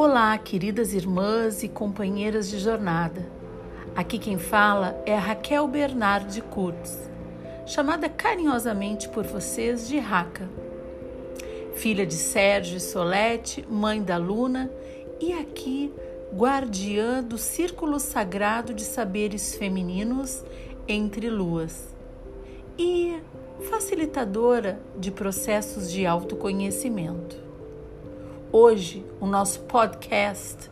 Olá, queridas irmãs e companheiras de jornada. Aqui quem fala é a Raquel Bernardi Kurtz, chamada carinhosamente por vocês de Raca. Filha de Sérgio e Solete, mãe da Luna e aqui guardiã do círculo sagrado de saberes femininos entre luas e facilitadora de processos de autoconhecimento. Hoje, o nosso podcast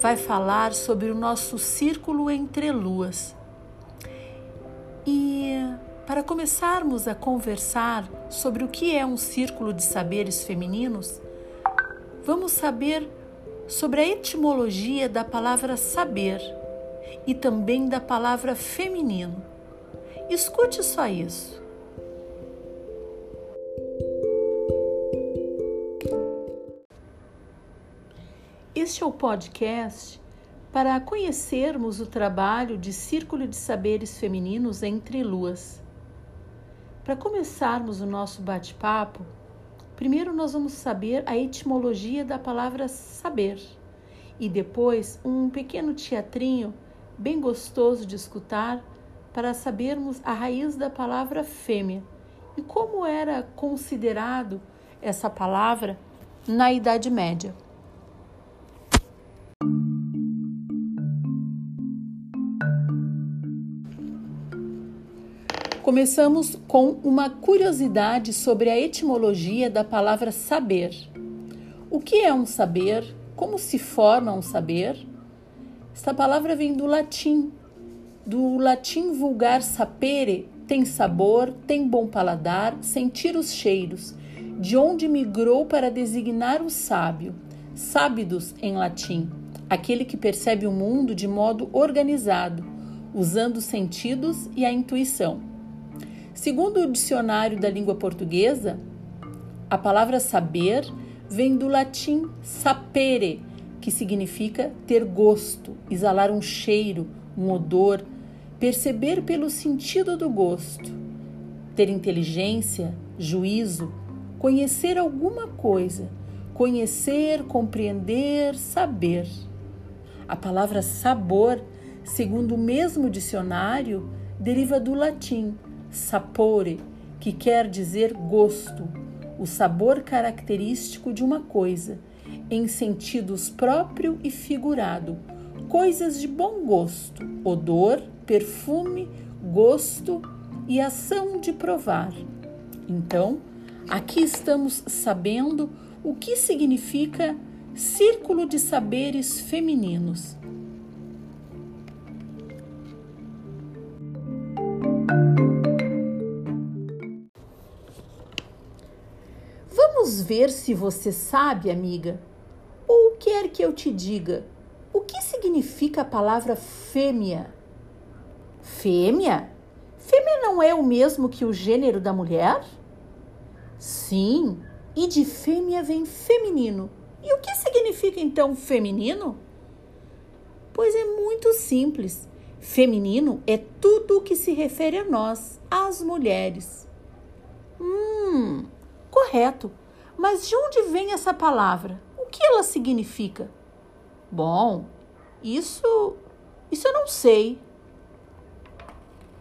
vai falar sobre o nosso círculo entre luas. E para começarmos a conversar sobre o que é um círculo de saberes femininos, vamos saber sobre a etimologia da palavra saber e também da palavra feminino. Escute só isso. Este é o podcast para conhecermos o trabalho de Círculo de Saberes Femininos entre Luas. Para começarmos o nosso bate-papo, primeiro nós vamos saber a etimologia da palavra saber e depois um pequeno teatrinho bem gostoso de escutar para sabermos a raiz da palavra fêmea e como era considerado essa palavra na Idade Média. Começamos com uma curiosidade sobre a etimologia da palavra saber. O que é um saber? Como se forma um saber? Esta palavra vem do latim, do latim vulgar sapere, tem sabor, tem bom paladar, sentir os cheiros, de onde migrou para designar o sábio, sábidos em latim, aquele que percebe o mundo de modo organizado, usando os sentidos e a intuição. Segundo o dicionário da língua portuguesa, a palavra saber vem do latim sapere, que significa ter gosto, exalar um cheiro, um odor, perceber pelo sentido do gosto, ter inteligência, juízo, conhecer alguma coisa, conhecer, compreender, saber. A palavra sabor, segundo o mesmo dicionário, deriva do latim sapore, que quer dizer gosto, o sabor característico de uma coisa, em sentidos próprio e figurado, coisas de bom gosto, odor, perfume, gosto e ação de provar. Então, aqui estamos sabendo o que significa círculo de saberes femininos. Ver se você sabe, amiga, ou quer que eu te diga o que significa a palavra fêmea. Fêmea? Fêmea não é o mesmo que o gênero da mulher? Sim, e de fêmea vem feminino. E o que significa então feminino? Pois é muito simples. Feminino é tudo o que se refere a nós, às mulheres. Hum, correto. Mas de onde vem essa palavra? O que ela significa? Bom, isso isso eu não sei.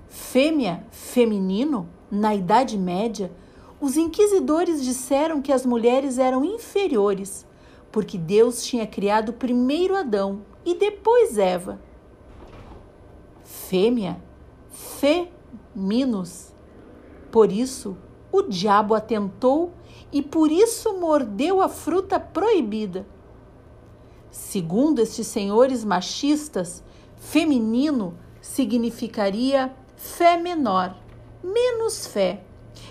Fêmea, feminino, na Idade Média, os inquisidores disseram que as mulheres eram inferiores, porque Deus tinha criado primeiro Adão e depois Eva. Fêmea, feminos. Por isso, o diabo atentou e por isso mordeu a fruta proibida. Segundo estes senhores machistas, feminino significaria fé menor, menos fé,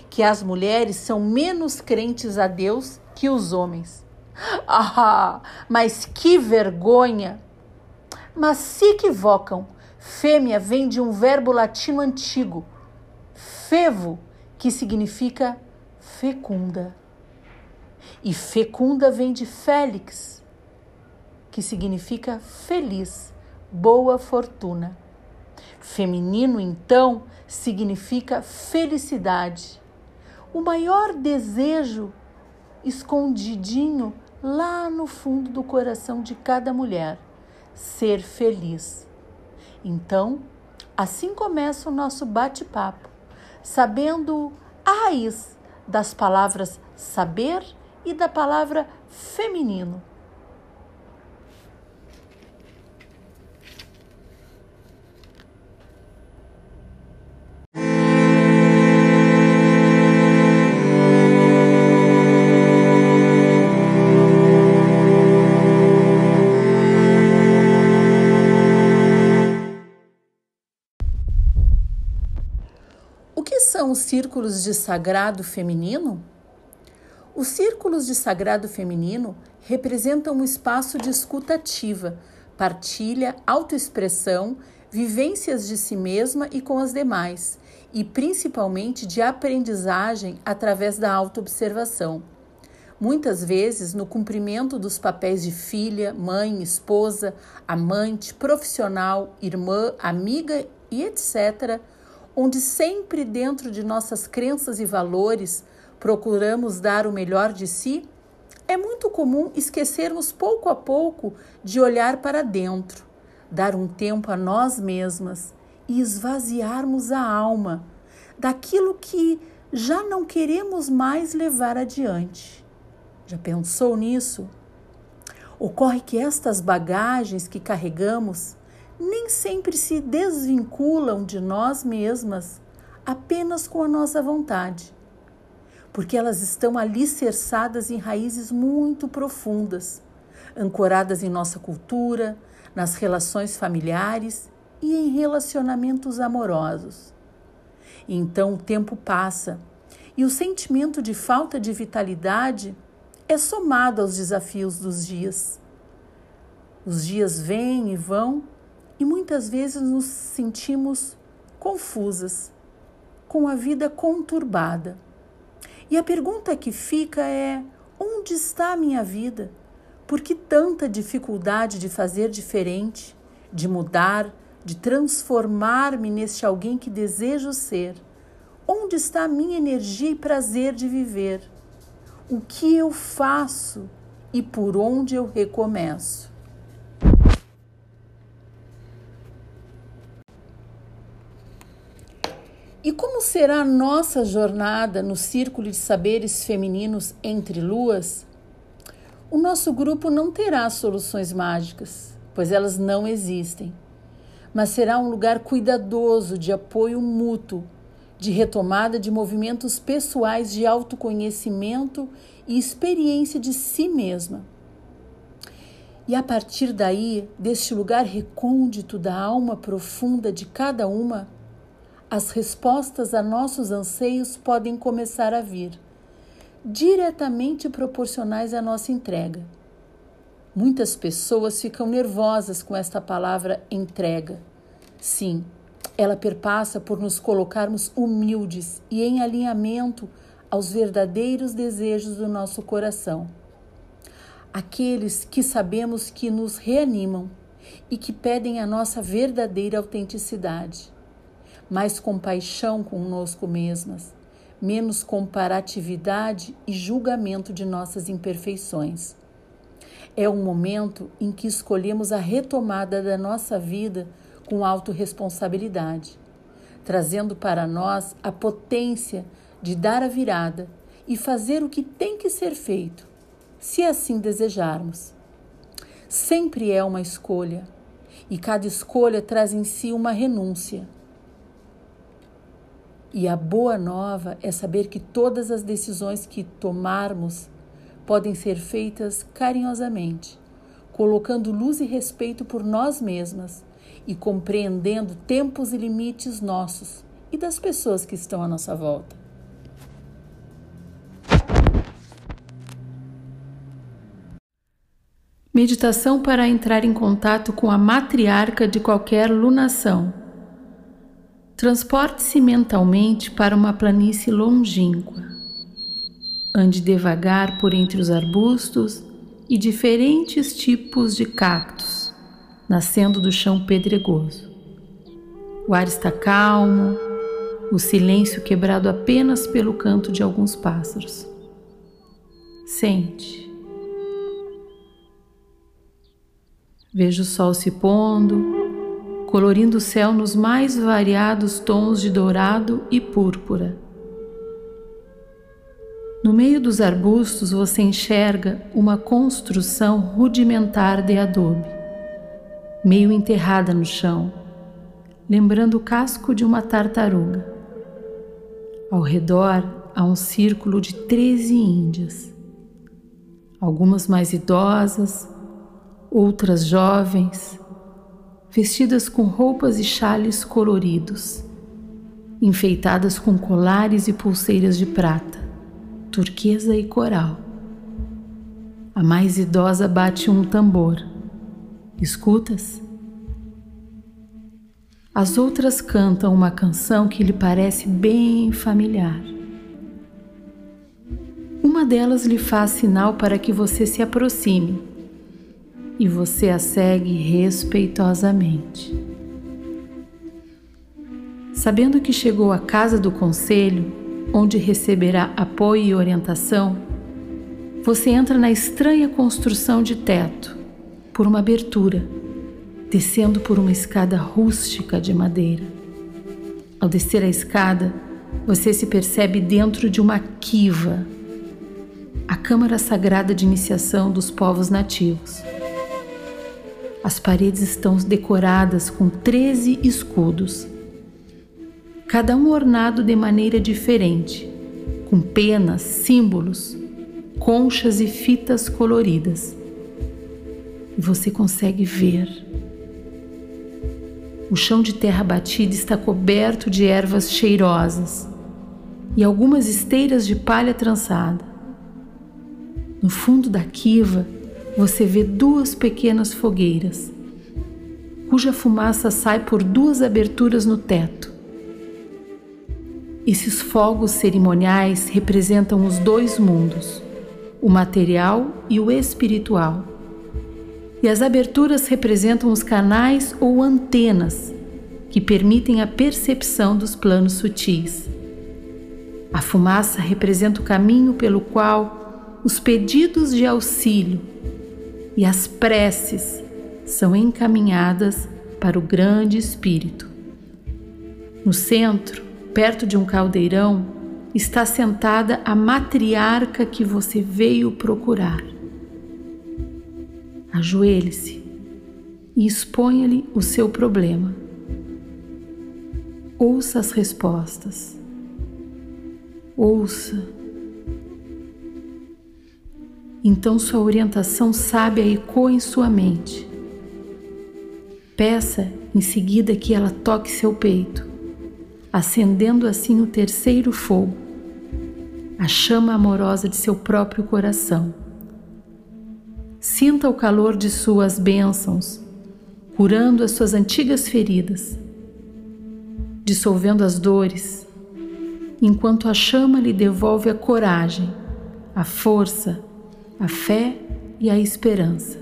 que as mulheres são menos crentes a Deus que os homens. Ah, mas que vergonha! Mas se equivocam. Fêmea vem de um verbo latino antigo, fevo, que significa fecunda. E fecunda vem de Félix, que significa feliz, boa fortuna. Feminino, então, significa felicidade. O maior desejo escondidinho lá no fundo do coração de cada mulher: ser feliz. Então, assim começa o nosso bate-papo, sabendo a raiz das palavras saber e da palavra feminino. são os círculos de sagrado feminino? Os círculos de sagrado feminino representam um espaço de escuta ativa, partilha, autoexpressão, vivências de si mesma e com as demais, e principalmente de aprendizagem através da autoobservação. Muitas vezes, no cumprimento dos papéis de filha, mãe, esposa, amante, profissional, irmã, amiga e etc., onde sempre dentro de nossas crenças e valores procuramos dar o melhor de si, é muito comum esquecermos pouco a pouco de olhar para dentro, dar um tempo a nós mesmas e esvaziarmos a alma daquilo que já não queremos mais levar adiante. Já pensou nisso? Ocorre que estas bagagens que carregamos nem sempre se desvinculam de nós mesmas apenas com a nossa vontade, porque elas estão alicerçadas em raízes muito profundas, ancoradas em nossa cultura, nas relações familiares e em relacionamentos amorosos. Então o tempo passa e o sentimento de falta de vitalidade é somado aos desafios dos dias. Os dias vêm e vão e muitas vezes nos sentimos confusas, com a vida conturbada. E a pergunta que fica é: onde está a minha vida? Por que tanta dificuldade de fazer diferente, de mudar, de transformar-me neste alguém que desejo ser? Onde está a minha energia e prazer de viver? O que eu faço e por onde eu recomeço? E como será a nossa jornada no círculo de saberes femininos entre luas? O nosso grupo não terá soluções mágicas, pois elas não existem, mas será um lugar cuidadoso de apoio mútuo, de retomada de movimentos pessoais de autoconhecimento e experiência de si mesma. E a partir daí, deste lugar recôndito da alma profunda de cada uma, as respostas a nossos anseios podem começar a vir, diretamente proporcionais à nossa entrega. Muitas pessoas ficam nervosas com esta palavra entrega. Sim, ela perpassa por nos colocarmos humildes e em alinhamento aos verdadeiros desejos do nosso coração. Aqueles que sabemos que nos reanimam e que pedem a nossa verdadeira autenticidade mais compaixão conosco mesmas, menos comparatividade e julgamento de nossas imperfeições. É um momento em que escolhemos a retomada da nossa vida com autorresponsabilidade, trazendo para nós a potência de dar a virada e fazer o que tem que ser feito, se assim desejarmos. Sempre é uma escolha, e cada escolha traz em si uma renúncia e a boa nova é saber que todas as decisões que tomarmos podem ser feitas carinhosamente, colocando luz e respeito por nós mesmas e compreendendo tempos e limites nossos e das pessoas que estão à nossa volta. Meditação para entrar em contato com a matriarca de qualquer lunação. Transporte-se mentalmente para uma planície longínqua. Ande devagar por entre os arbustos e diferentes tipos de cactos, nascendo do chão pedregoso. O ar está calmo, o silêncio quebrado apenas pelo canto de alguns pássaros. Sente, Veja o sol se pondo, colorindo o céu nos mais variados tons de dourado e púrpura. No meio dos arbustos você enxerga uma construção rudimentar de adobe, meio enterrada no chão, lembrando o casco de uma tartaruga. Ao redor há um círculo de treze índias, algumas mais idosas, outras jovens, vestidas com roupas e chales coloridos, enfeitadas com colares e pulseiras de prata, turquesa e coral. A mais idosa bate um tambor. Escutas? As outras cantam uma canção que lhe parece bem familiar. Uma delas lhe faz sinal para que você se aproxime e você a segue respeitosamente. Sabendo que chegou à casa do conselho, onde receberá apoio e orientação, você entra na estranha construção de teto, por uma abertura, descendo por uma escada rústica de madeira. Ao descer a escada, você se percebe dentro de uma kiva, a câmara sagrada de iniciação dos povos nativos. As paredes estão decoradas com 13 escudos, cada um ornado de maneira diferente, com penas, símbolos, conchas e fitas coloridas. E você consegue ver. O chão de terra batida está coberto de ervas cheirosas e algumas esteiras de palha trançada. No fundo da quiva, você vê duas pequenas fogueiras, cuja fumaça sai por duas aberturas no teto. Esses fogos cerimoniais representam os dois mundos, o material e o espiritual. E as aberturas representam os canais ou antenas que permitem a percepção dos planos sutis. A fumaça representa o caminho pelo qual os pedidos de auxílio e as preces são encaminhadas para o grande Espírito. No centro, perto de um caldeirão, está sentada a matriarca que você veio procurar. Ajoelhe-se e exponha-lhe o seu problema. Ouça as respostas. Ouça então sua orientação sábia ecoa em sua mente. Peça em seguida que ela toque seu peito, acendendo assim o terceiro fogo, a chama amorosa de seu próprio coração. Sinta o calor de suas bênçãos, curando as suas antigas feridas, dissolvendo as dores, enquanto a chama lhe devolve a coragem, a força, a fé e a esperança.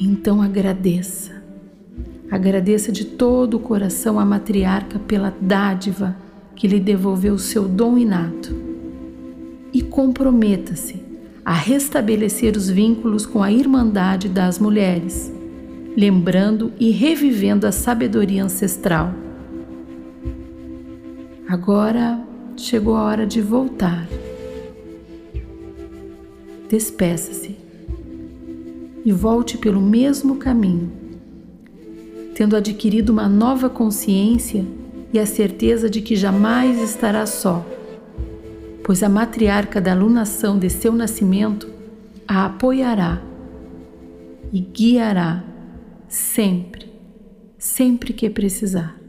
Então agradeça, agradeça de todo o coração a matriarca pela dádiva que lhe devolveu o seu dom inato e comprometa-se a restabelecer os vínculos com a Irmandade das Mulheres, lembrando e revivendo a sabedoria ancestral. Agora chegou a hora de voltar despeça-se e volte pelo mesmo caminho, tendo adquirido uma nova consciência e a certeza de que jamais estará só, pois a matriarca da alunação de seu nascimento a apoiará e guiará sempre, sempre que precisar.